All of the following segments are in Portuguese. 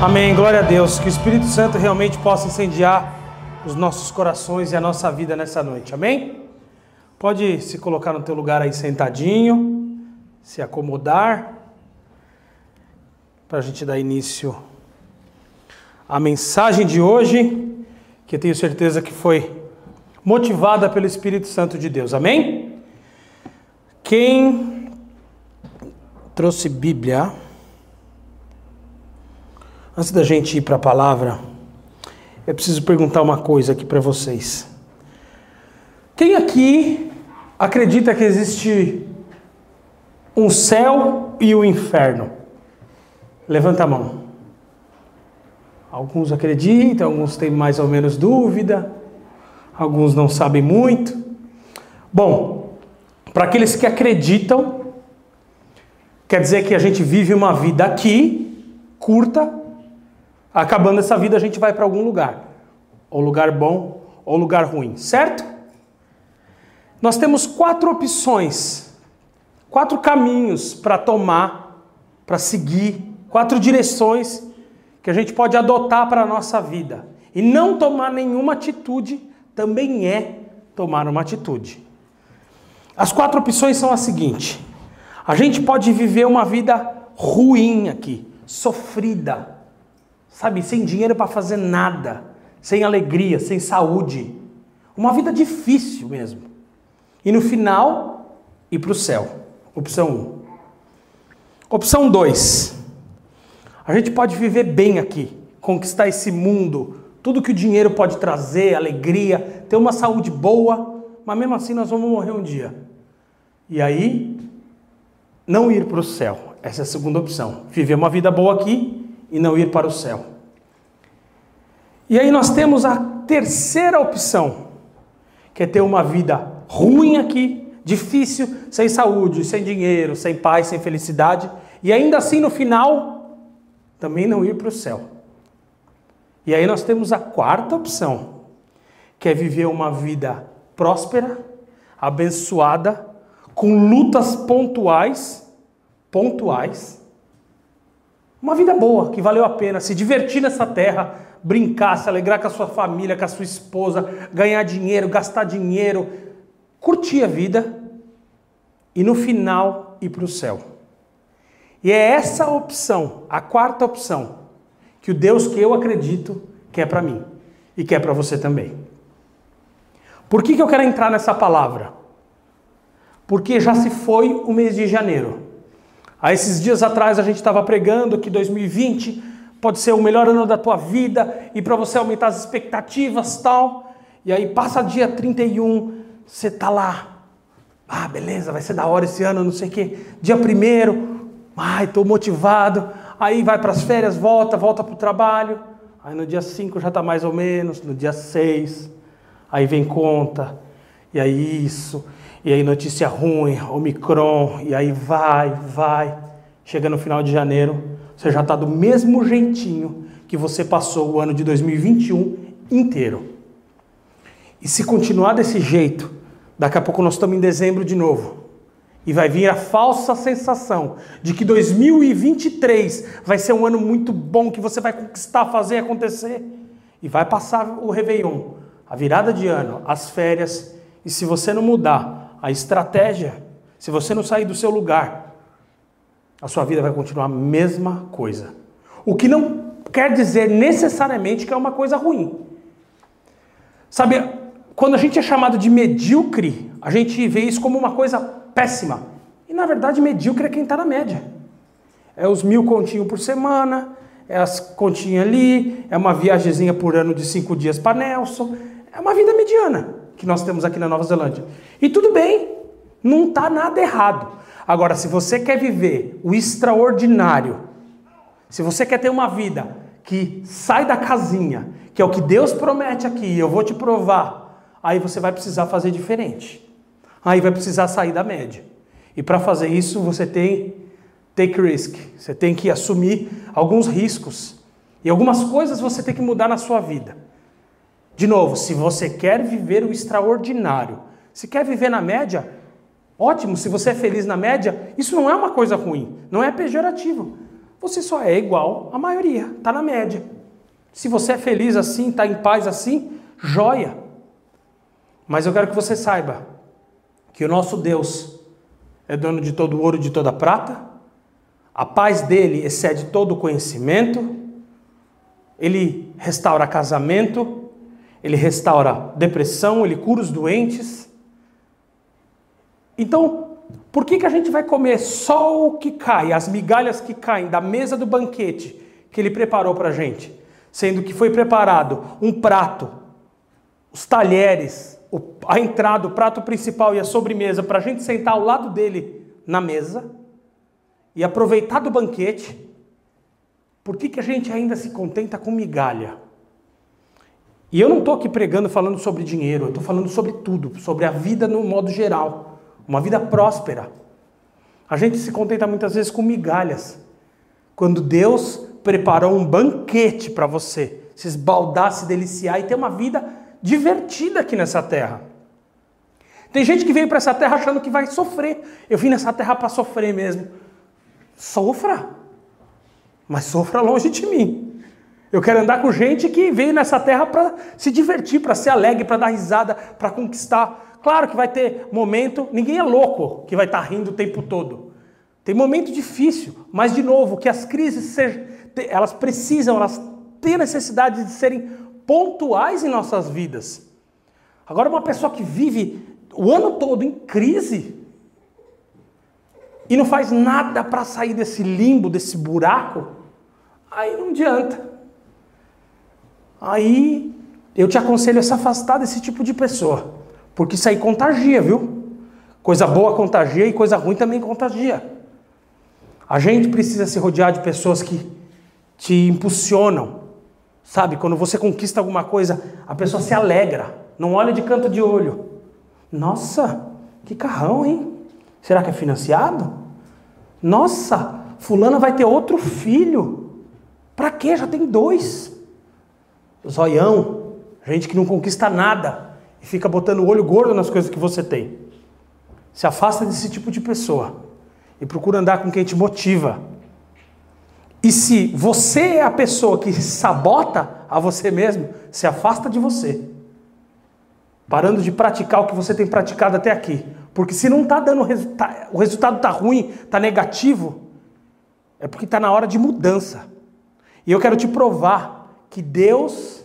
Amém. Glória a Deus. Que o Espírito Santo realmente possa incendiar os nossos corações e a nossa vida nessa noite. Amém? Pode se colocar no teu lugar aí sentadinho, se acomodar, para a gente dar início à mensagem de hoje, que tenho certeza que foi motivada pelo Espírito Santo de Deus. Amém? Quem trouxe Bíblia? Antes da gente ir para a palavra, eu preciso perguntar uma coisa aqui para vocês. Quem aqui acredita que existe um céu e um inferno? Levanta a mão. Alguns acreditam, alguns têm mais ou menos dúvida, alguns não sabem muito. Bom, para aqueles que acreditam, quer dizer que a gente vive uma vida aqui, curta, acabando essa vida a gente vai para algum lugar, ou lugar bom ou lugar ruim, certo? Nós temos quatro opções, quatro caminhos para tomar, para seguir, quatro direções que a gente pode adotar para a nossa vida. E não tomar nenhuma atitude também é tomar uma atitude. As quatro opções são as seguintes: a gente pode viver uma vida ruim aqui, sofrida, sabe, sem dinheiro para fazer nada, sem alegria, sem saúde. Uma vida difícil mesmo. E no final, ir para o céu. Opção 1. Um. Opção 2. A gente pode viver bem aqui, conquistar esse mundo, tudo que o dinheiro pode trazer, alegria, ter uma saúde boa, mas mesmo assim nós vamos morrer um dia. E aí, não ir para o céu. Essa é a segunda opção. Viver uma vida boa aqui e não ir para o céu. E aí nós temos a terceira opção, que é ter uma vida ruim aqui, difícil, sem saúde, sem dinheiro, sem paz, sem felicidade, e ainda assim no final também não ir para o céu. E aí nós temos a quarta opção, que é viver uma vida próspera, abençoada, com lutas pontuais, pontuais, uma vida boa, que valeu a pena, se divertir nessa terra, brincar, se alegrar com a sua família, com a sua esposa, ganhar dinheiro, gastar dinheiro, curtir a vida e no final ir para o céu. E é essa opção, a quarta opção, que o Deus que eu acredito quer para mim e quer para você também. Por que, que eu quero entrar nessa palavra? Porque já se foi o mês de janeiro. Há esses dias atrás a gente estava pregando que 2020 pode ser o melhor ano da tua vida e para você aumentar as expectativas tal. E aí passa dia 31, você tá lá. Ah, beleza, vai ser da hora esse ano, não sei o quê. Dia primeiro, ai, tô motivado. Aí vai para as férias, volta, volta para o trabalho. Aí no dia 5 já tá mais ou menos, no dia 6, aí vem conta, e aí isso, e aí notícia ruim, Omicron, e aí vai, vai. Chega no final de janeiro, você já está do mesmo jeitinho que você passou o ano de 2021 inteiro. E se continuar desse jeito, daqui a pouco nós estamos em dezembro de novo. E vai vir a falsa sensação de que 2023 vai ser um ano muito bom, que você vai conquistar, fazer acontecer. E vai passar o Réveillon, a virada de ano, as férias. E se você não mudar, a estratégia, se você não sair do seu lugar, a sua vida vai continuar a mesma coisa. O que não quer dizer necessariamente que é uma coisa ruim. Sabe, quando a gente é chamado de medíocre, a gente vê isso como uma coisa péssima. E na verdade, medíocre é quem está na média. É os mil continhos por semana, é as continhas ali, é uma viagemzinha por ano de cinco dias para Nelson. É uma vida mediana que nós temos aqui na Nova Zelândia. E tudo bem, não está nada errado. Agora, se você quer viver o extraordinário, se você quer ter uma vida que sai da casinha, que é o que Deus promete aqui, eu vou te provar, aí você vai precisar fazer diferente. Aí vai precisar sair da média. E para fazer isso, você tem take risk. Você tem que assumir alguns riscos. E algumas coisas você tem que mudar na sua vida. De novo, se você quer viver o extraordinário, se quer viver na média, ótimo, se você é feliz na média, isso não é uma coisa ruim, não é pejorativo. você só é igual à maioria, está na média. Se você é feliz assim, está em paz assim, joia. Mas eu quero que você saiba que o nosso Deus é dono de todo ouro e de toda prata, a paz dele excede todo o conhecimento, ele restaura casamento, ele restaura depressão, ele cura os doentes. Então, por que, que a gente vai comer só o que cai, as migalhas que caem da mesa do banquete que ele preparou para a gente? Sendo que foi preparado um prato, os talheres, a entrada, o prato principal e a sobremesa para a gente sentar ao lado dele na mesa e aproveitar do banquete. Por que, que a gente ainda se contenta com migalha? E eu não estou aqui pregando falando sobre dinheiro, eu estou falando sobre tudo, sobre a vida no modo geral, uma vida próspera. A gente se contenta muitas vezes com migalhas, quando Deus preparou um banquete para você se esbaldar, se deliciar e ter uma vida divertida aqui nessa terra. Tem gente que veio para essa terra achando que vai sofrer. Eu vim nessa terra para sofrer mesmo. Sofra mas sofra longe de mim. Eu quero andar com gente que veio nessa terra para se divertir, para ser alegre, para dar risada, para conquistar. Claro que vai ter momento, ninguém é louco que vai estar tá rindo o tempo todo. Tem momento difícil, mas de novo, que as crises sejam, elas precisam, elas têm necessidade de serem pontuais em nossas vidas. Agora, uma pessoa que vive o ano todo em crise e não faz nada para sair desse limbo, desse buraco, Aí não adianta. Aí eu te aconselho a se afastar desse tipo de pessoa, porque isso aí contagia, viu? Coisa boa contagia e coisa ruim também contagia. A gente precisa se rodear de pessoas que te impulsionam, sabe? Quando você conquista alguma coisa, a pessoa se alegra, não olha de canto de olho. Nossa, que carrão, hein? Será que é financiado? Nossa, fulana vai ter outro filho. Para quê? Já tem dois. Zoião, gente que não conquista nada e fica botando o olho gordo nas coisas que você tem. Se afasta desse tipo de pessoa e procura andar com quem te motiva. E se você é a pessoa que sabota a você mesmo, se afasta de você. Parando de praticar o que você tem praticado até aqui. Porque se não está dando resultado, o resultado está ruim, está negativo, é porque está na hora de mudança. E eu quero te provar que Deus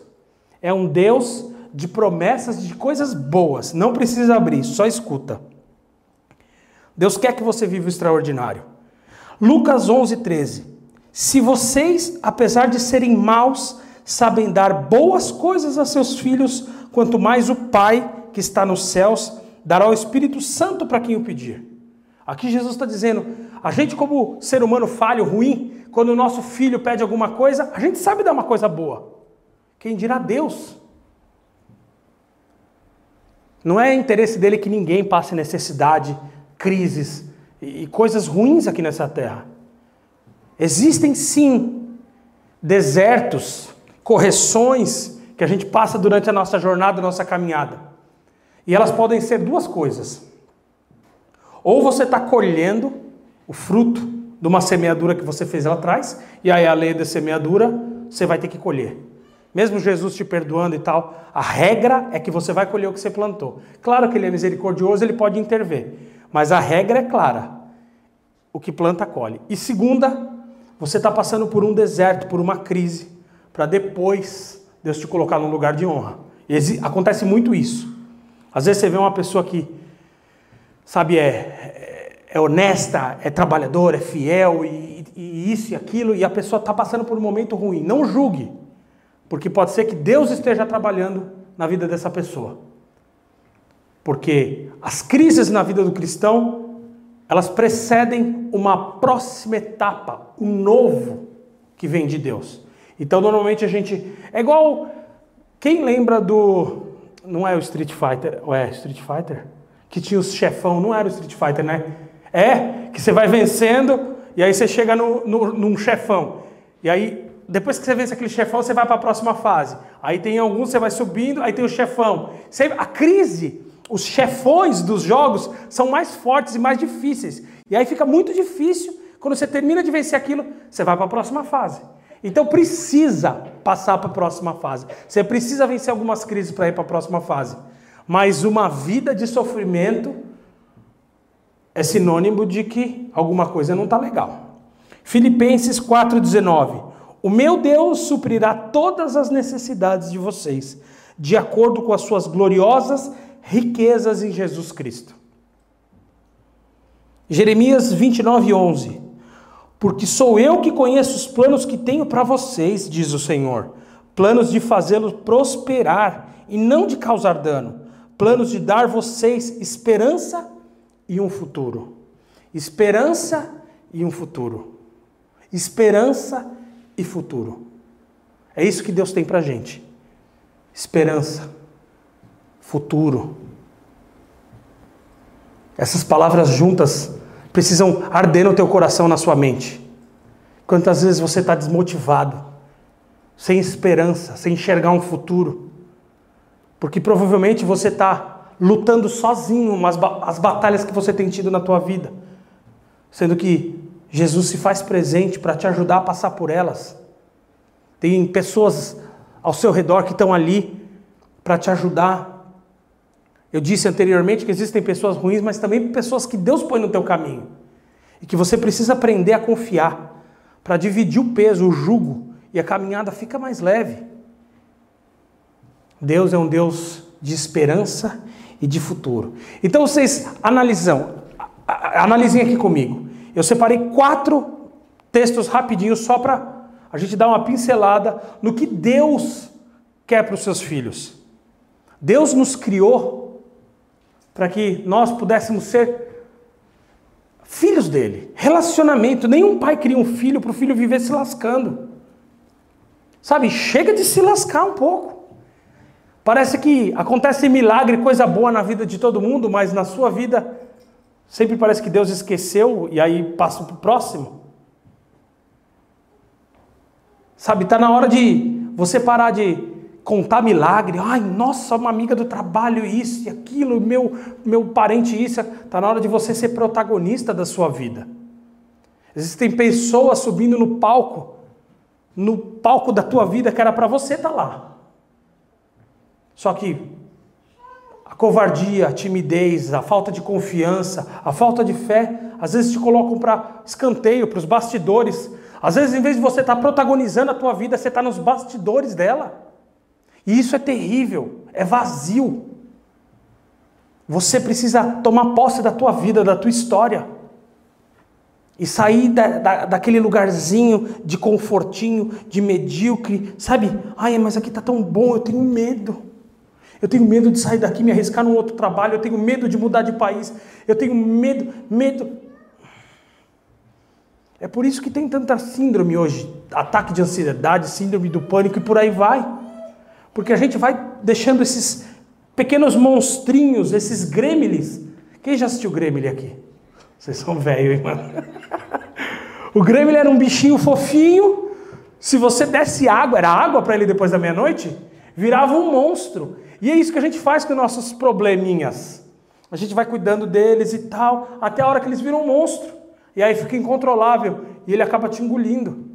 é um Deus de promessas de coisas boas. Não precisa abrir, só escuta. Deus quer que você viva o extraordinário. Lucas 11, 13. Se vocês, apesar de serem maus, sabem dar boas coisas a seus filhos, quanto mais o Pai que está nos céus dará o Espírito Santo para quem o pedir. Aqui Jesus está dizendo: a gente, como ser humano falho, ruim, quando o nosso filho pede alguma coisa, a gente sabe dar uma coisa boa. Quem dirá Deus? Não é interesse dele que ninguém passe necessidade, crises e coisas ruins aqui nessa terra. Existem sim desertos, correções que a gente passa durante a nossa jornada, a nossa caminhada. E elas podem ser duas coisas. Ou você está colhendo o fruto de uma semeadura que você fez lá atrás, e aí a lei da semeadura você vai ter que colher. Mesmo Jesus te perdoando e tal, a regra é que você vai colher o que você plantou. Claro que ele é misericordioso, ele pode intervir, mas a regra é clara: o que planta, colhe. E segunda, você está passando por um deserto, por uma crise, para depois Deus te colocar num lugar de honra. E acontece muito isso. Às vezes você vê uma pessoa que, sabe, é, é honesta, é trabalhadora, é fiel e, e isso e aquilo, e a pessoa está passando por um momento ruim. Não julgue, porque pode ser que Deus esteja trabalhando na vida dessa pessoa. Porque as crises na vida do cristão, elas precedem uma próxima etapa, um novo que vem de Deus. Então, normalmente a gente. É igual. Quem lembra do. Não é o Street Fighter? Ou é Street Fighter? Que tinha os chefão, não era o Street Fighter, né? É, que você vai vencendo e aí você chega no, no, num chefão. E aí, depois que você vence aquele chefão, você vai para a próxima fase. Aí tem alguns, você vai subindo, aí tem o chefão. A crise, os chefões dos jogos são mais fortes e mais difíceis. E aí fica muito difícil Quando você termina de vencer aquilo, você vai para a próxima fase. Então precisa passar para a próxima fase. Você precisa vencer algumas crises para ir para a próxima fase. Mas uma vida de sofrimento é sinônimo de que alguma coisa não está legal. Filipenses 4,19: O meu Deus suprirá todas as necessidades de vocês, de acordo com as suas gloriosas riquezas em Jesus Cristo. Jeremias 29, 11. Porque sou eu que conheço os planos que tenho para vocês, diz o Senhor. Planos de fazê-los prosperar e não de causar dano. Planos de dar vocês esperança e um futuro. Esperança e um futuro. Esperança e futuro. É isso que Deus tem para gente. Esperança, futuro. Essas palavras juntas precisam arder no teu coração, na sua mente. Quantas vezes você está desmotivado, sem esperança, sem enxergar um futuro, porque provavelmente você está lutando sozinho as batalhas que você tem tido na tua vida, sendo que Jesus se faz presente para te ajudar a passar por elas. Tem pessoas ao seu redor que estão ali para te ajudar eu disse anteriormente que existem pessoas ruins, mas também pessoas que Deus põe no teu caminho. E que você precisa aprender a confiar para dividir o peso, o jugo, e a caminhada fica mais leve. Deus é um Deus de esperança e de futuro. Então vocês analisam, analisem aqui comigo. Eu separei quatro textos rapidinhos só para a gente dar uma pincelada no que Deus quer para os seus filhos. Deus nos criou para que nós pudéssemos ser filhos dele. Relacionamento. Nenhum pai cria um filho para o filho viver se lascando. Sabe, chega de se lascar um pouco. Parece que acontece milagre, coisa boa na vida de todo mundo, mas na sua vida sempre parece que Deus esqueceu e aí passa para o próximo. Sabe, está na hora de você parar de contar milagre. Ai, nossa, uma amiga do trabalho, isso e aquilo, meu, meu parente, isso. Está na hora de você ser protagonista da sua vida. Existem pessoas subindo no palco, no palco da tua vida que era para você estar tá lá. Só que a covardia, a timidez, a falta de confiança, a falta de fé, às vezes te colocam para escanteio, para os bastidores. Às vezes, em vez de você estar tá protagonizando a tua vida, você está nos bastidores dela. E isso é terrível, é vazio. Você precisa tomar posse da tua vida, da tua história. E sair da, da, daquele lugarzinho de confortinho, de medíocre, sabe? Ai, mas aqui está tão bom, eu tenho medo. Eu tenho medo de sair daqui, me arriscar num outro trabalho, eu tenho medo de mudar de país, eu tenho medo, medo. É por isso que tem tanta síndrome hoje, ataque de ansiedade, síndrome do pânico e por aí vai. Porque a gente vai deixando esses pequenos monstrinhos, esses gremlins. Quem já assistiu Gremlin aqui? Vocês são velhos, hein, mano? o Gremlin era um bichinho fofinho. Se você desse água, era água para ele depois da meia-noite, virava um monstro. E é isso que a gente faz com nossos probleminhas. A gente vai cuidando deles e tal, até a hora que eles viram um monstro. E aí fica incontrolável e ele acaba te engolindo.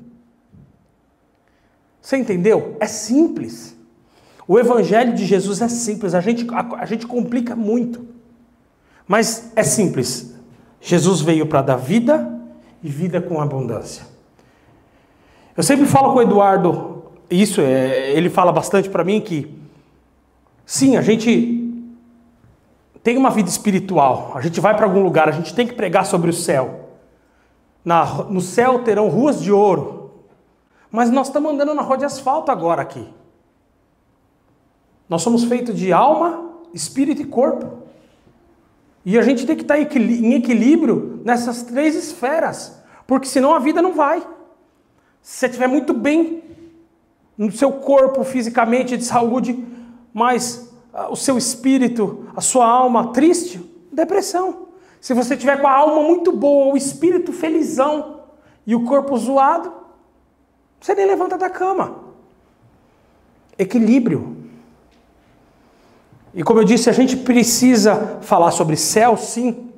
Você entendeu? É simples. O evangelho de Jesus é simples, a gente, a, a gente complica muito. Mas é simples. Jesus veio para dar vida e vida com abundância. Eu sempre falo com o Eduardo, isso, é, ele fala bastante para mim que, sim, a gente tem uma vida espiritual, a gente vai para algum lugar, a gente tem que pregar sobre o céu. Na, no céu terão ruas de ouro, mas nós estamos andando na rua de asfalto agora aqui. Nós somos feitos de alma, espírito e corpo. E a gente tem que estar em equilíbrio nessas três esferas, porque senão a vida não vai. Se você estiver muito bem no seu corpo, fisicamente, de saúde, mas ah, o seu espírito, a sua alma triste, depressão. Se você tiver com a alma muito boa, o espírito felizão e o corpo zoado, você nem levanta da cama. Equilíbrio. E como eu disse, a gente precisa falar sobre céu, sim.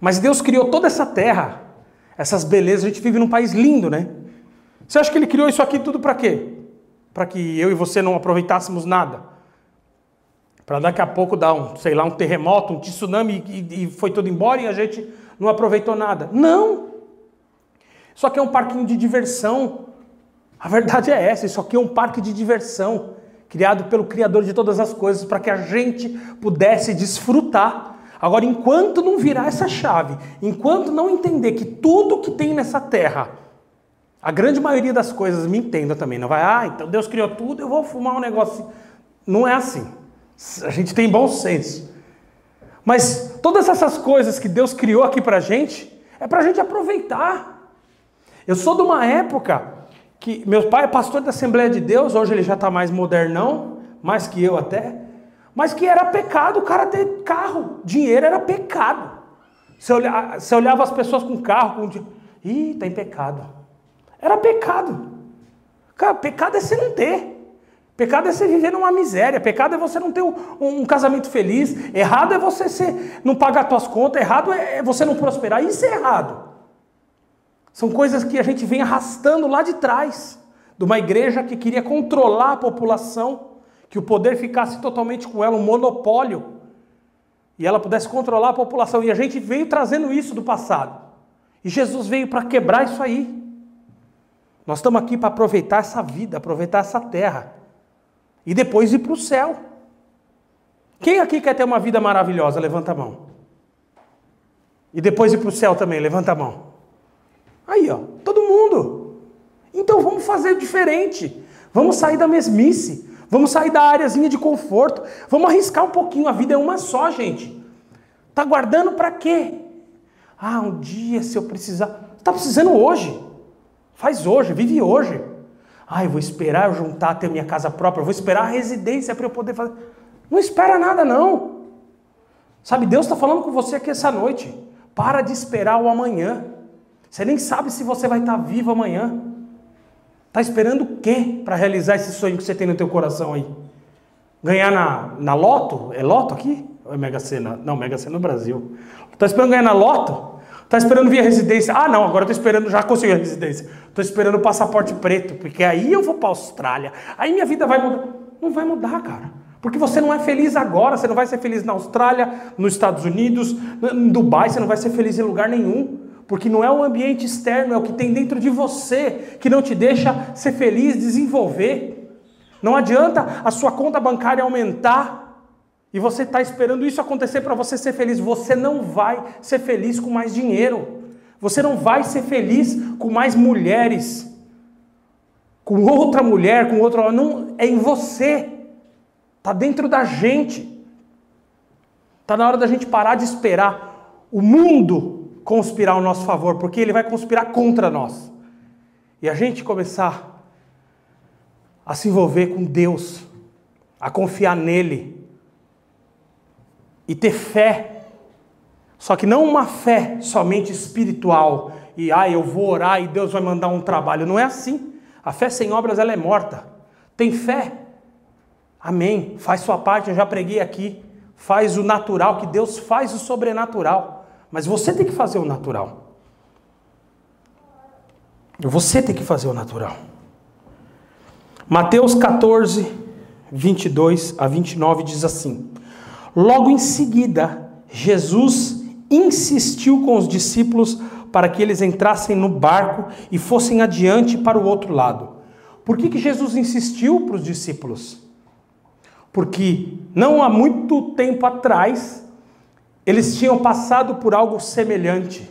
Mas Deus criou toda essa terra. essas belezas. A gente vive num país lindo, né? Você acha que ele criou isso aqui tudo para quê? Para que eu e você não aproveitássemos nada? Para daqui a pouco dar um, sei lá, um terremoto, um tsunami e, e foi tudo embora e a gente não aproveitou nada? Não! Isso aqui é um parquinho de diversão. A verdade é essa, isso aqui é um parque de diversão, criado pelo Criador de todas as coisas, para que a gente pudesse desfrutar. Agora, enquanto não virar essa chave, enquanto não entender que tudo que tem nessa terra, a grande maioria das coisas, me entenda também, não vai, ah, então Deus criou tudo, eu vou fumar um negócio. Não é assim. A gente tem bom senso. Mas todas essas coisas que Deus criou aqui para a gente, é para a gente aproveitar. Eu sou de uma época que meu pai é pastor da Assembleia de Deus, hoje ele já está mais modernão, mais que eu até, mas que era pecado o cara ter carro, dinheiro era pecado. Você olhava, você olhava as pessoas com carro, com ih, está em pecado. Era pecado. Cara, pecado é você não ter. Pecado é você viver numa miséria. Pecado é você não ter um, um casamento feliz. Errado é você ser, não pagar suas contas. Errado é, é você não prosperar. Isso é errado. São coisas que a gente vem arrastando lá de trás, de uma igreja que queria controlar a população, que o poder ficasse totalmente com ela, um monopólio, e ela pudesse controlar a população. E a gente veio trazendo isso do passado. E Jesus veio para quebrar isso aí. Nós estamos aqui para aproveitar essa vida, aproveitar essa terra. E depois ir para o céu. Quem aqui quer ter uma vida maravilhosa? Levanta a mão. E depois ir para o céu também, levanta a mão. Aí, ó, todo mundo. Então vamos fazer diferente. Vamos sair da mesmice. Vamos sair da áreazinha de conforto. Vamos arriscar um pouquinho. A vida é uma só, gente. Tá guardando para quê? Ah, um dia se eu precisar. Está precisando hoje. Faz hoje, vive hoje. Ah, eu vou esperar eu juntar, ter minha casa própria. Eu vou esperar a residência para eu poder fazer. Não espera nada, não. Sabe, Deus está falando com você aqui essa noite. Para de esperar o amanhã. Você nem sabe se você vai estar vivo amanhã. Está esperando o quê para realizar esse sonho que você tem no teu coração aí? Ganhar na, na loto? É loto aqui? Ou é Mega Sena? Não, Mega Sena no Brasil. Está esperando ganhar na loto? Está esperando vir a residência? Ah, não, agora estou esperando, já consegui a residência. Estou esperando o passaporte preto, porque aí eu vou para a Austrália. Aí minha vida vai mudar. Não vai mudar, cara. Porque você não é feliz agora, você não vai ser feliz na Austrália, nos Estados Unidos, em Dubai, você não vai ser feliz em lugar nenhum. Porque não é o ambiente externo, é o que tem dentro de você que não te deixa ser feliz, desenvolver. Não adianta a sua conta bancária aumentar e você está esperando isso acontecer para você ser feliz. Você não vai ser feliz com mais dinheiro. Você não vai ser feliz com mais mulheres, com outra mulher, com homem. Não, é em você. Está dentro da gente. Está na hora da gente parar de esperar o mundo conspirar ao nosso favor, porque ele vai conspirar contra nós. E a gente começar a se envolver com Deus, a confiar nele e ter fé. Só que não uma fé somente espiritual e ah, eu vou orar e Deus vai mandar um trabalho. Não é assim. A fé sem obras ela é morta. Tem fé. Amém. Faz sua parte, eu já preguei aqui. Faz o natural, que Deus faz o sobrenatural. Mas você tem que fazer o natural. Você tem que fazer o natural. Mateus 14, 22 a 29 diz assim: Logo em seguida, Jesus insistiu com os discípulos para que eles entrassem no barco e fossem adiante para o outro lado. Por que, que Jesus insistiu para os discípulos? Porque não há muito tempo atrás, eles tinham passado por algo semelhante.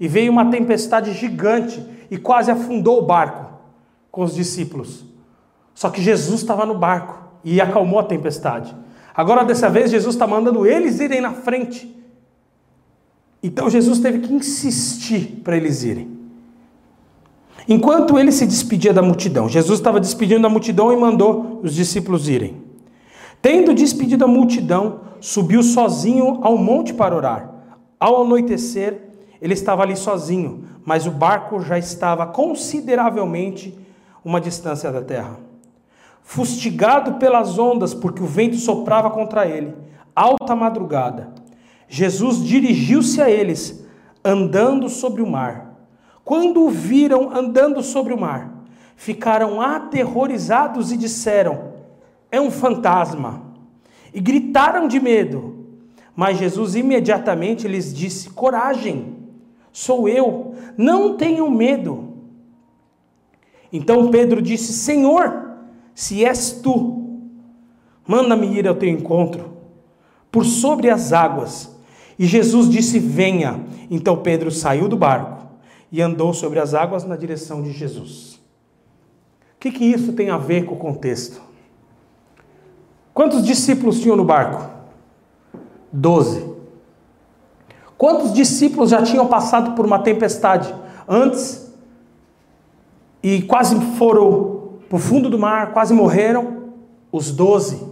E veio uma tempestade gigante e quase afundou o barco com os discípulos. Só que Jesus estava no barco e acalmou a tempestade. Agora, dessa vez, Jesus está mandando eles irem na frente. Então, Jesus teve que insistir para eles irem. Enquanto ele se despedia da multidão, Jesus estava despedindo da multidão e mandou os discípulos irem. Tendo despedido a multidão, subiu sozinho ao monte para orar. Ao anoitecer, ele estava ali sozinho, mas o barco já estava consideravelmente uma distância da terra. Fustigado pelas ondas, porque o vento soprava contra ele, alta madrugada, Jesus dirigiu-se a eles, andando sobre o mar. quando o viram andando sobre o mar, ficaram aterrorizados e disseram: É um fantasma. E gritaram de medo. Mas Jesus imediatamente lhes disse: Coragem, sou eu, não tenham medo. Então Pedro disse: Senhor, se és tu, manda-me ir ao teu encontro por sobre as águas. E Jesus disse: Venha. Então Pedro saiu do barco e andou sobre as águas na direção de Jesus. O que, que isso tem a ver com o contexto? Quantos discípulos tinham no barco? Doze. Quantos discípulos já tinham passado por uma tempestade antes e quase foram para o fundo do mar, quase morreram? Os doze.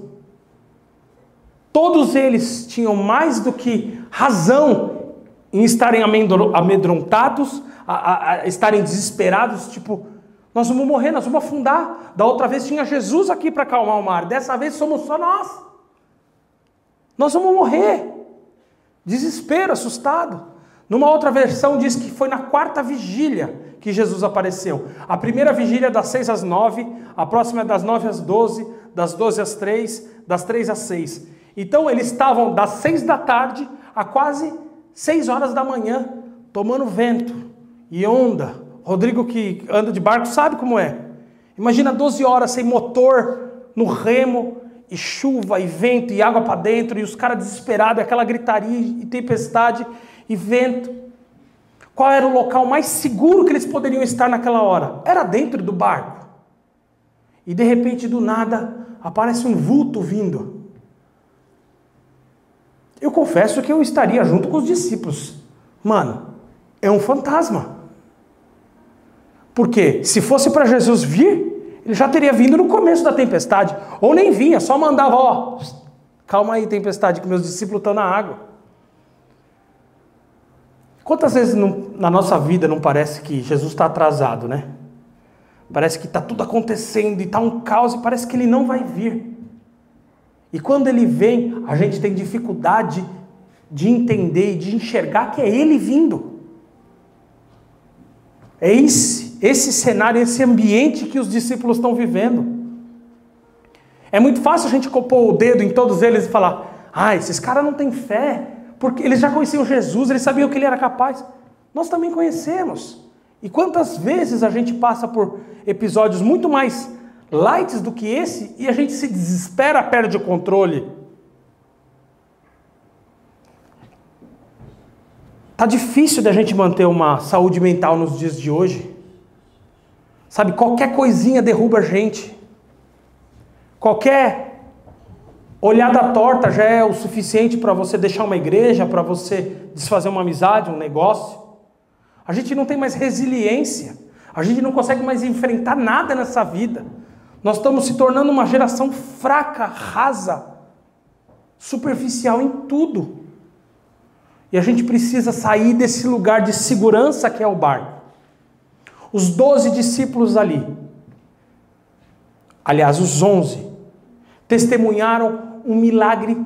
Todos eles tinham mais do que razão em estarem amedrontados, a, a, a estarem desesperados, tipo, nós vamos morrer, nós vamos afundar. Da outra vez tinha Jesus aqui para acalmar o mar, dessa vez somos só nós. Nós vamos morrer. Desespero, assustado. Numa outra versão diz que foi na quarta vigília que Jesus apareceu. A primeira vigília é das 6 às 9, a próxima é das 9 às 12, das 12 às 3, das 3 às 6. Então eles estavam das 6 da tarde a quase 6 horas da manhã, tomando vento e onda. Rodrigo que anda de barco sabe como é. Imagina 12 horas sem motor no remo, e chuva, e vento, e água para dentro, e os caras desesperados, aquela gritaria, e tempestade, e vento. Qual era o local mais seguro que eles poderiam estar naquela hora? Era dentro do barco. E de repente, do nada, aparece um vulto vindo. Eu confesso que eu estaria junto com os discípulos. Mano, é um fantasma. Porque se fosse para Jesus vir, ele já teria vindo no começo da tempestade. Ou nem vinha, só mandava, ó, calma aí, tempestade, que meus discípulos estão na água. Quantas vezes não, na nossa vida não parece que Jesus está atrasado, né? Parece que está tudo acontecendo e está um caos e parece que ele não vai vir. E quando ele vem, a gente tem dificuldade de entender e de enxergar que é ele vindo. É esse esse cenário, esse ambiente que os discípulos estão vivendo. É muito fácil a gente pôr o dedo em todos eles e falar: ah, esses caras não têm fé, porque eles já conheciam Jesus, eles sabiam que ele era capaz. Nós também conhecemos. E quantas vezes a gente passa por episódios muito mais light do que esse e a gente se desespera, perde o controle. Tá difícil da gente manter uma saúde mental nos dias de hoje. Sabe, qualquer coisinha derruba a gente. Qualquer olhada torta já é o suficiente para você deixar uma igreja, para você desfazer uma amizade, um negócio. A gente não tem mais resiliência. A gente não consegue mais enfrentar nada nessa vida. Nós estamos se tornando uma geração fraca, rasa, superficial em tudo. E a gente precisa sair desse lugar de segurança que é o barco os doze discípulos ali, aliás, os onze, testemunharam um milagre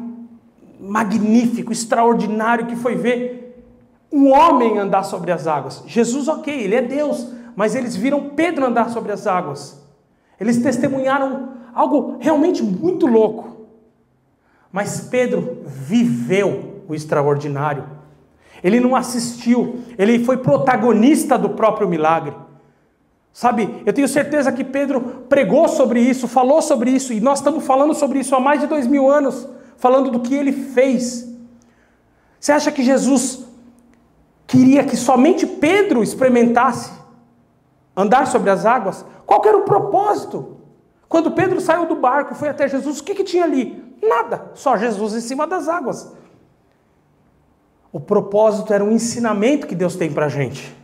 magnífico, extraordinário, que foi ver um homem andar sobre as águas. Jesus, ok, ele é Deus, mas eles viram Pedro andar sobre as águas. Eles testemunharam algo realmente muito louco. Mas Pedro viveu o extraordinário. Ele não assistiu, ele foi protagonista do próprio milagre. Sabe, eu tenho certeza que Pedro pregou sobre isso, falou sobre isso, e nós estamos falando sobre isso há mais de dois mil anos, falando do que ele fez. Você acha que Jesus queria que somente Pedro experimentasse andar sobre as águas? Qual era o propósito? Quando Pedro saiu do barco, foi até Jesus, o que, que tinha ali? Nada, só Jesus em cima das águas. O propósito era um ensinamento que Deus tem para a gente.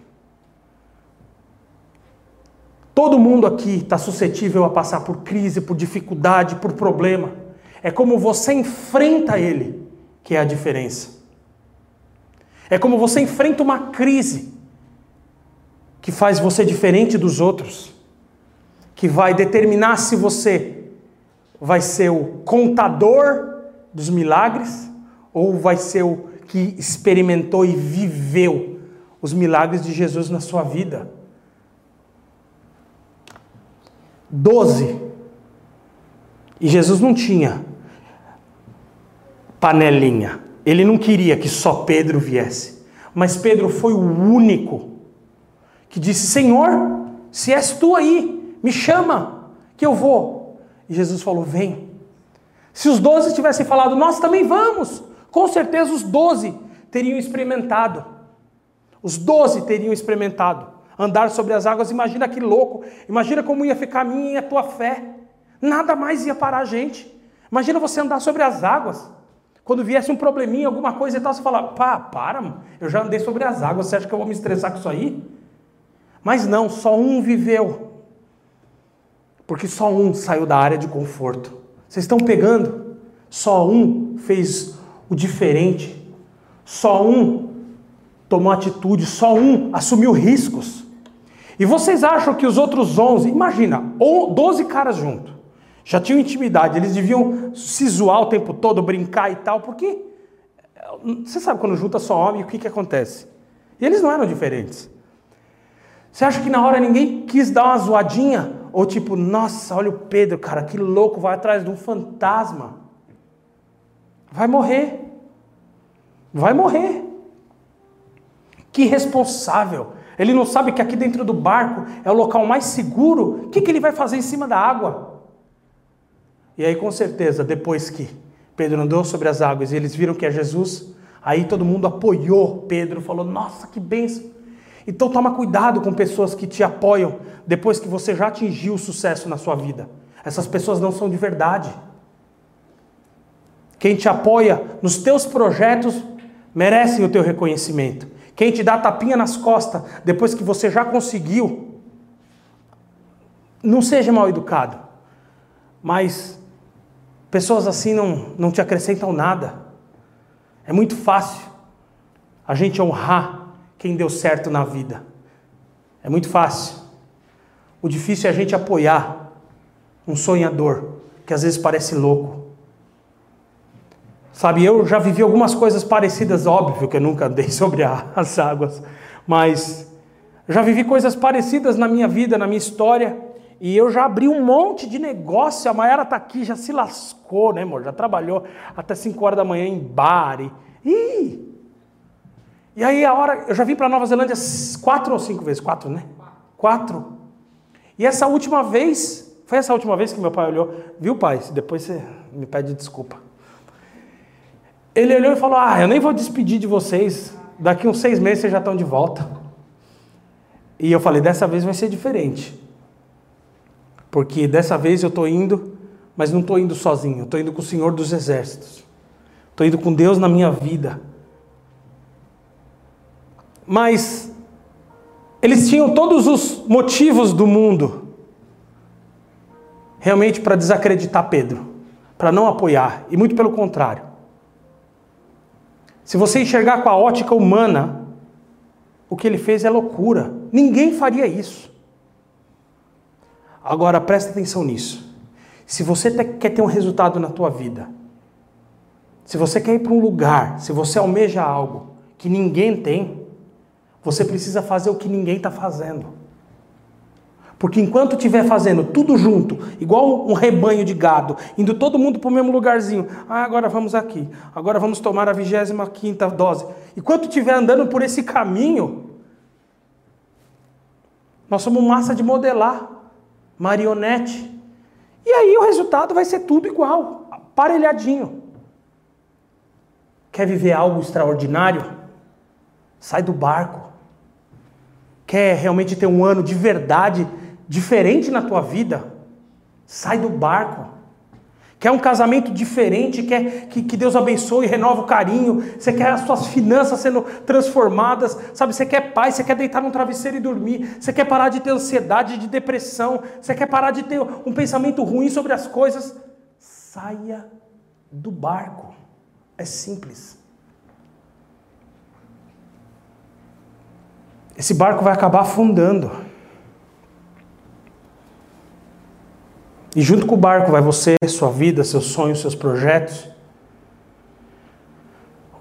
Todo mundo aqui está suscetível a passar por crise, por dificuldade, por problema. É como você enfrenta ele que é a diferença. É como você enfrenta uma crise que faz você diferente dos outros, que vai determinar se você vai ser o contador dos milagres ou vai ser o que experimentou e viveu os milagres de Jesus na sua vida. Doze. E Jesus não tinha panelinha. Ele não queria que só Pedro viesse. Mas Pedro foi o único que disse: Senhor, se és tu aí, me chama, que eu vou. E Jesus falou: Vem. Se os doze tivessem falado, nós também vamos, com certeza os doze teriam experimentado. Os doze teriam experimentado andar sobre as águas. Imagina que louco. Imagina como ia ficar a minha e a tua fé. Nada mais ia parar a gente. Imagina você andar sobre as águas. Quando viesse um probleminha, alguma coisa e tal, você falar, pá, para, eu já andei sobre as águas, você acha que eu vou me estressar com isso aí? Mas não, só um viveu. Porque só um saiu da área de conforto. Vocês estão pegando? Só um fez o diferente. Só um tomou atitude, só um assumiu riscos. E vocês acham que os outros 11, imagina, 12 caras juntos, já tinham intimidade, eles deviam se zoar o tempo todo, brincar e tal, porque você sabe quando junta só homem, o que, que acontece? E eles não eram diferentes. Você acha que na hora ninguém quis dar uma zoadinha? Ou tipo, nossa, olha o Pedro, cara, que louco, vai atrás de um fantasma. Vai morrer. Vai morrer. Que responsável. Ele não sabe que aqui dentro do barco é o local mais seguro. O que, que ele vai fazer em cima da água? E aí, com certeza, depois que Pedro andou sobre as águas e eles viram que é Jesus, aí todo mundo apoiou Pedro, falou: Nossa, que benção. Então, toma cuidado com pessoas que te apoiam depois que você já atingiu o sucesso na sua vida. Essas pessoas não são de verdade. Quem te apoia nos teus projetos merecem o teu reconhecimento. Quem te dá tapinha nas costas depois que você já conseguiu, não seja mal educado. Mas pessoas assim não, não te acrescentam nada. É muito fácil a gente honrar quem deu certo na vida. É muito fácil. O difícil é a gente apoiar um sonhador que às vezes parece louco. Sabe, eu já vivi algumas coisas parecidas, óbvio que eu nunca andei sobre as águas, mas já vivi coisas parecidas na minha vida, na minha história, e eu já abri um monte de negócio. A Mayara está aqui, já se lascou, né, amor? Já trabalhou até 5 horas da manhã em bar. E, Ih! e aí, a hora. Eu já vim para Nova Zelândia quatro ou cinco vezes? Quatro, né? Quatro. E essa última vez, foi essa última vez que meu pai olhou, viu, pai? Depois você me pede desculpa. Ele olhou e falou: Ah, eu nem vou despedir de vocês. Daqui uns seis meses vocês já estão de volta. E eu falei: Dessa vez vai ser diferente. Porque dessa vez eu estou indo, mas não estou indo sozinho. Estou indo com o Senhor dos Exércitos. Estou indo com Deus na minha vida. Mas eles tinham todos os motivos do mundo realmente para desacreditar Pedro, para não apoiar, e muito pelo contrário. Se você enxergar com a ótica humana, o que ele fez é loucura. Ninguém faria isso. Agora presta atenção nisso. Se você quer ter um resultado na tua vida, se você quer ir para um lugar, se você almeja algo que ninguém tem, você precisa fazer o que ninguém está fazendo. Porque enquanto estiver fazendo tudo junto, igual um rebanho de gado, indo todo mundo para o mesmo lugarzinho, ah, agora vamos aqui, agora vamos tomar a 25 dose. Enquanto estiver andando por esse caminho, nós somos massa de modelar, marionete. E aí o resultado vai ser tudo igual, parelhadinho. Quer viver algo extraordinário? Sai do barco. Quer realmente ter um ano de verdade? Diferente na tua vida, sai do barco. Quer um casamento diferente, quer que, que Deus abençoe, renova o carinho, você quer as suas finanças sendo transformadas, sabe? Você quer paz, você quer deitar num travesseiro e dormir, você quer parar de ter ansiedade, de depressão, você quer parar de ter um pensamento ruim sobre as coisas. Saia do barco. É simples. Esse barco vai acabar afundando. E junto com o barco vai você, sua vida, seus sonhos, seus projetos.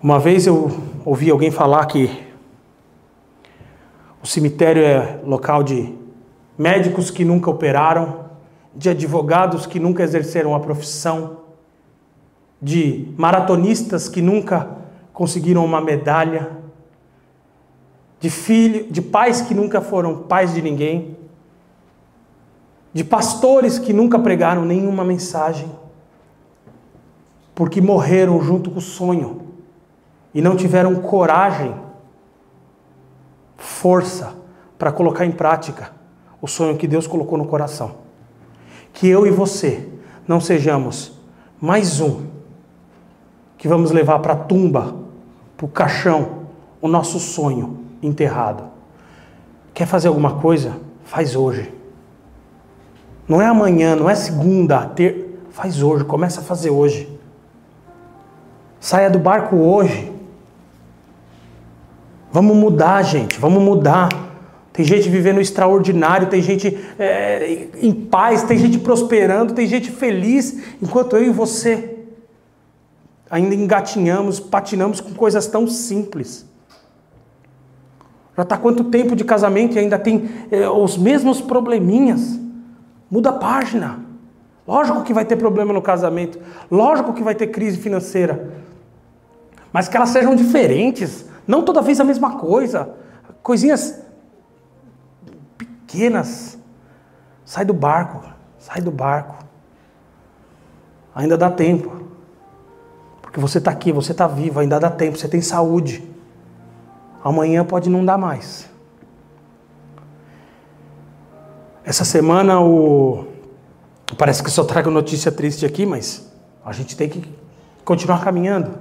Uma vez eu ouvi alguém falar que O cemitério é local de médicos que nunca operaram, de advogados que nunca exerceram a profissão, de maratonistas que nunca conseguiram uma medalha, de filho, de pais que nunca foram pais de ninguém, de pastores que nunca pregaram nenhuma mensagem, porque morreram junto com o sonho e não tiveram coragem, força para colocar em prática o sonho que Deus colocou no coração. Que eu e você não sejamos mais um que vamos levar para a tumba, para o caixão, o nosso sonho enterrado. Quer fazer alguma coisa? Faz hoje. Não é amanhã, não é segunda, ter... faz hoje, começa a fazer hoje. Saia do barco hoje. Vamos mudar, gente, vamos mudar. Tem gente vivendo extraordinário, tem gente é, em paz, tem gente prosperando, tem gente feliz, enquanto eu e você ainda engatinhamos, patinamos com coisas tão simples. Já está quanto tempo de casamento e ainda tem é, os mesmos probleminhas? Muda a página. Lógico que vai ter problema no casamento, lógico que vai ter crise financeira, mas que elas sejam diferentes, não toda vez a mesma coisa. Coisinhas pequenas. Sai do barco, sai do barco. Ainda dá tempo. Porque você está aqui, você está vivo, ainda dá tempo, você tem saúde. Amanhã pode não dar mais. Essa semana o parece que só trago notícia triste aqui, mas a gente tem que continuar caminhando.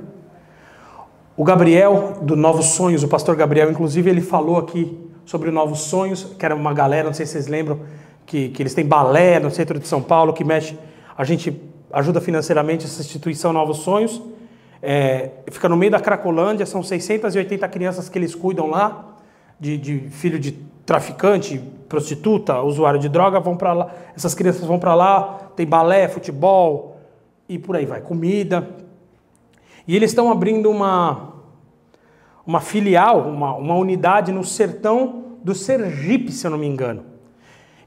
O Gabriel do Novos Sonhos, o pastor Gabriel, inclusive, ele falou aqui sobre Novos Sonhos, que era uma galera, não sei se vocês lembram, que, que eles têm balé no centro de São Paulo, que mexe, a gente ajuda financeiramente essa instituição Novos Sonhos. É, fica no meio da Cracolândia, são 680 crianças que eles cuidam lá, de, de filho de traficante, prostituta, usuário de droga, vão para lá. Essas crianças vão para lá, tem balé, futebol e por aí vai, comida. E eles estão abrindo uma uma filial, uma, uma unidade no sertão do Sergipe, se eu não me engano.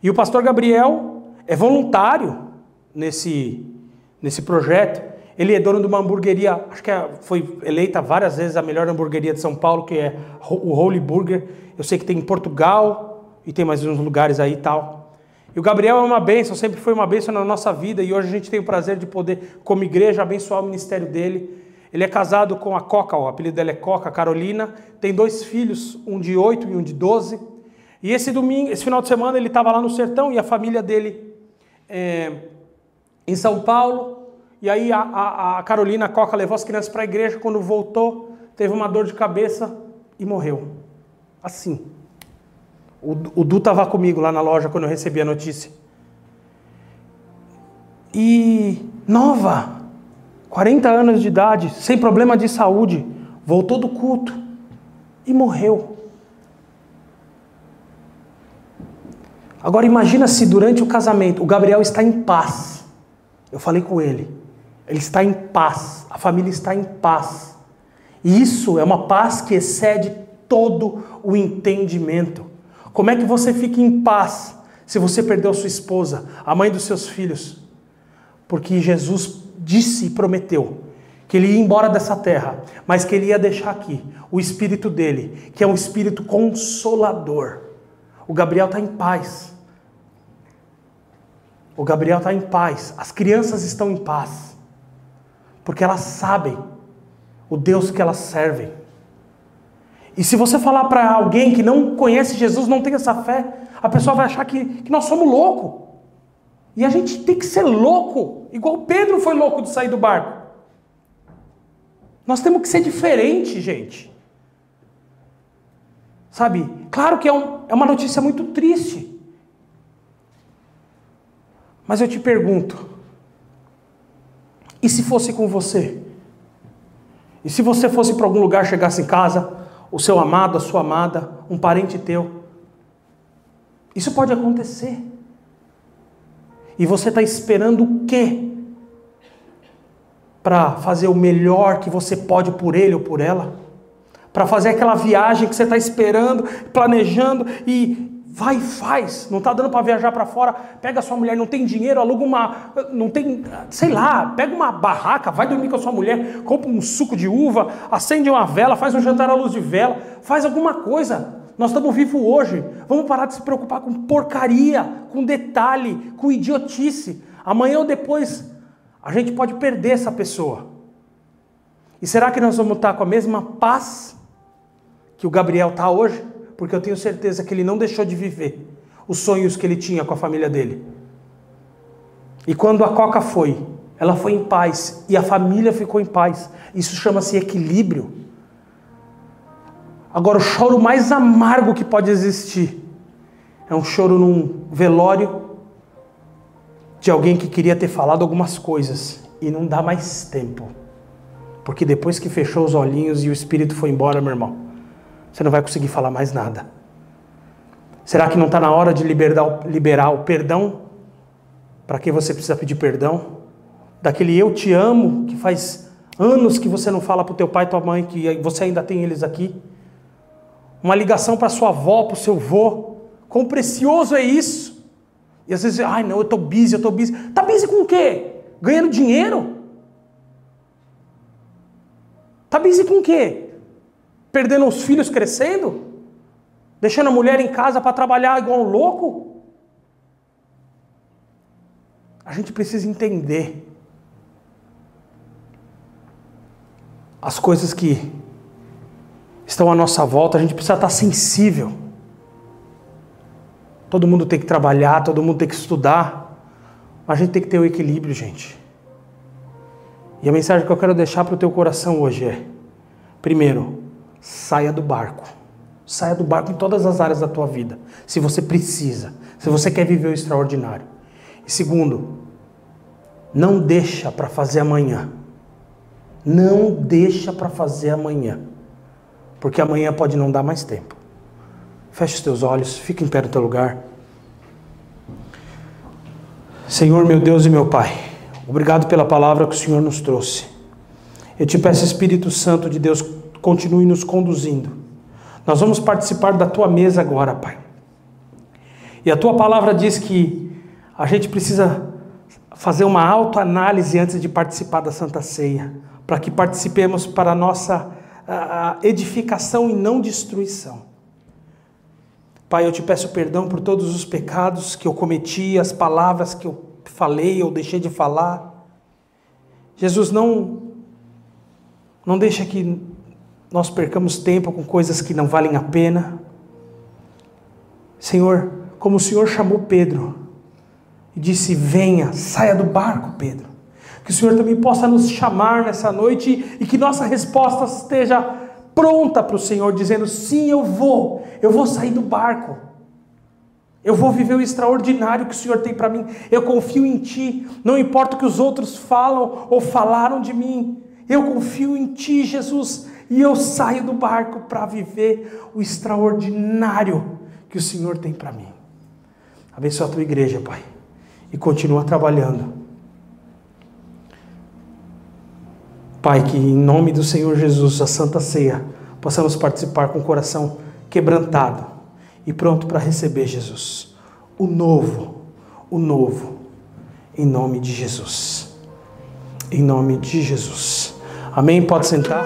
E o pastor Gabriel é voluntário nesse, nesse projeto. Ele é dono de uma hamburgueria, acho que é, foi eleita várias vezes a melhor hamburgueria de São Paulo, que é o Holy Burger. Eu sei que tem em Portugal e tem mais uns lugares aí e tal. E o Gabriel é uma bênção, sempre foi uma bênção na nossa vida e hoje a gente tem o prazer de poder, como igreja, abençoar o ministério dele ele é casado com a Coca, o apelido dela é Coca, Carolina. Tem dois filhos, um de 8 e um de 12. E esse domingo, esse final de semana, ele estava lá no sertão e a família dele é, em São Paulo. E aí a, a, a Carolina Coca levou as crianças para a igreja. Quando voltou, teve uma dor de cabeça e morreu. Assim. O, o Du estava comigo lá na loja quando eu recebi a notícia. E nova, 40 anos de idade, sem problema de saúde, voltou do culto e morreu. Agora imagina se durante o casamento o Gabriel está em paz. Eu falei com ele. Ele está em paz, a família está em paz. E isso é uma paz que excede todo o entendimento. Como é que você fica em paz se você perdeu sua esposa, a mãe dos seus filhos? Porque Jesus disse e prometeu que ele ia embora dessa terra, mas que ele ia deixar aqui o espírito dele, que é um espírito consolador. O Gabriel está em paz. O Gabriel está em paz. As crianças estão em paz. Porque elas sabem o Deus que elas servem. E se você falar para alguém que não conhece Jesus, não tem essa fé, a pessoa vai achar que, que nós somos loucos. E a gente tem que ser louco, igual Pedro foi louco de sair do barco. Nós temos que ser diferente, gente. Sabe? Claro que é, um, é uma notícia muito triste. Mas eu te pergunto: e se fosse com você? E se você fosse para algum lugar, chegasse em casa, o seu amado, a sua amada, um parente teu? Isso pode acontecer. E você está esperando o quê? Para fazer o melhor que você pode por ele ou por ela? para fazer aquela viagem que você está esperando, planejando e vai faz. Não está dando para viajar para fora, pega sua mulher, não tem dinheiro, aluga uma, não tem, sei lá, pega uma barraca, vai dormir com a sua mulher, compra um suco de uva, acende uma vela, faz um jantar à luz de vela, faz alguma coisa. Nós estamos vivos hoje. Vamos parar de se preocupar com porcaria, com detalhe, com idiotice. Amanhã ou depois a gente pode perder essa pessoa. E será que nós vamos estar com a mesma paz que o Gabriel está hoje? Porque eu tenho certeza que ele não deixou de viver os sonhos que ele tinha com a família dele. E quando a Coca foi, ela foi em paz e a família ficou em paz. Isso chama-se equilíbrio. Agora, o choro mais amargo que pode existir é um choro num velório de alguém que queria ter falado algumas coisas e não dá mais tempo. Porque depois que fechou os olhinhos e o espírito foi embora, meu irmão, você não vai conseguir falar mais nada. Será que não está na hora de liberar, liberar o perdão? Para quem você precisa pedir perdão? Daquele eu te amo, que faz anos que você não fala para o teu pai e tua mãe, que você ainda tem eles aqui. Uma ligação para sua avó, para o seu avô. Quão precioso é isso? E às vezes, ai não, eu estou busy, eu estou busy. Está busy com o quê? Ganhando dinheiro? Está busy com o quê? Perdendo os filhos crescendo? Deixando a mulher em casa para trabalhar igual um louco? A gente precisa entender as coisas que estão à nossa volta, a gente precisa estar sensível. Todo mundo tem que trabalhar, todo mundo tem que estudar, mas a gente tem que ter o equilíbrio, gente. E a mensagem que eu quero deixar para o teu coração hoje é: primeiro, saia do barco. Saia do barco em todas as áreas da tua vida, se você precisa, se você quer viver o extraordinário. E segundo, não deixa para fazer amanhã. Não deixa para fazer amanhã. Porque amanhã pode não dar mais tempo. Feche os teus olhos, fica em pé no teu lugar. Senhor, meu Deus e meu Pai, Obrigado pela palavra que o Senhor nos trouxe. Eu te peço, Espírito Santo de Deus, continue nos conduzindo. Nós vamos participar da tua mesa agora, Pai. E a tua palavra diz que a gente precisa fazer uma autoanálise antes de participar da Santa Ceia, para que participemos para a nossa a edificação e não destruição. Pai, eu te peço perdão por todos os pecados que eu cometi, as palavras que eu falei ou deixei de falar. Jesus não não deixa que nós percamos tempo com coisas que não valem a pena. Senhor, como o Senhor chamou Pedro e disse: Venha, saia do barco, Pedro. Que o Senhor também possa nos chamar nessa noite e que nossa resposta esteja pronta para o Senhor, dizendo: Sim, eu vou, eu vou sair do barco. Eu vou viver o extraordinário que o Senhor tem para mim. Eu confio em Ti. Não importa o que os outros falam ou falaram de mim. Eu confio em Ti, Jesus. E eu saio do barco para viver o extraordinário que o Senhor tem para mim. Abençoa a tua igreja, Pai. E continua trabalhando. Pai, que em nome do Senhor Jesus, a Santa Ceia, possamos participar com o coração quebrantado e pronto para receber Jesus. O novo, o novo, em nome de Jesus. Em nome de Jesus. Amém? Pode sentar.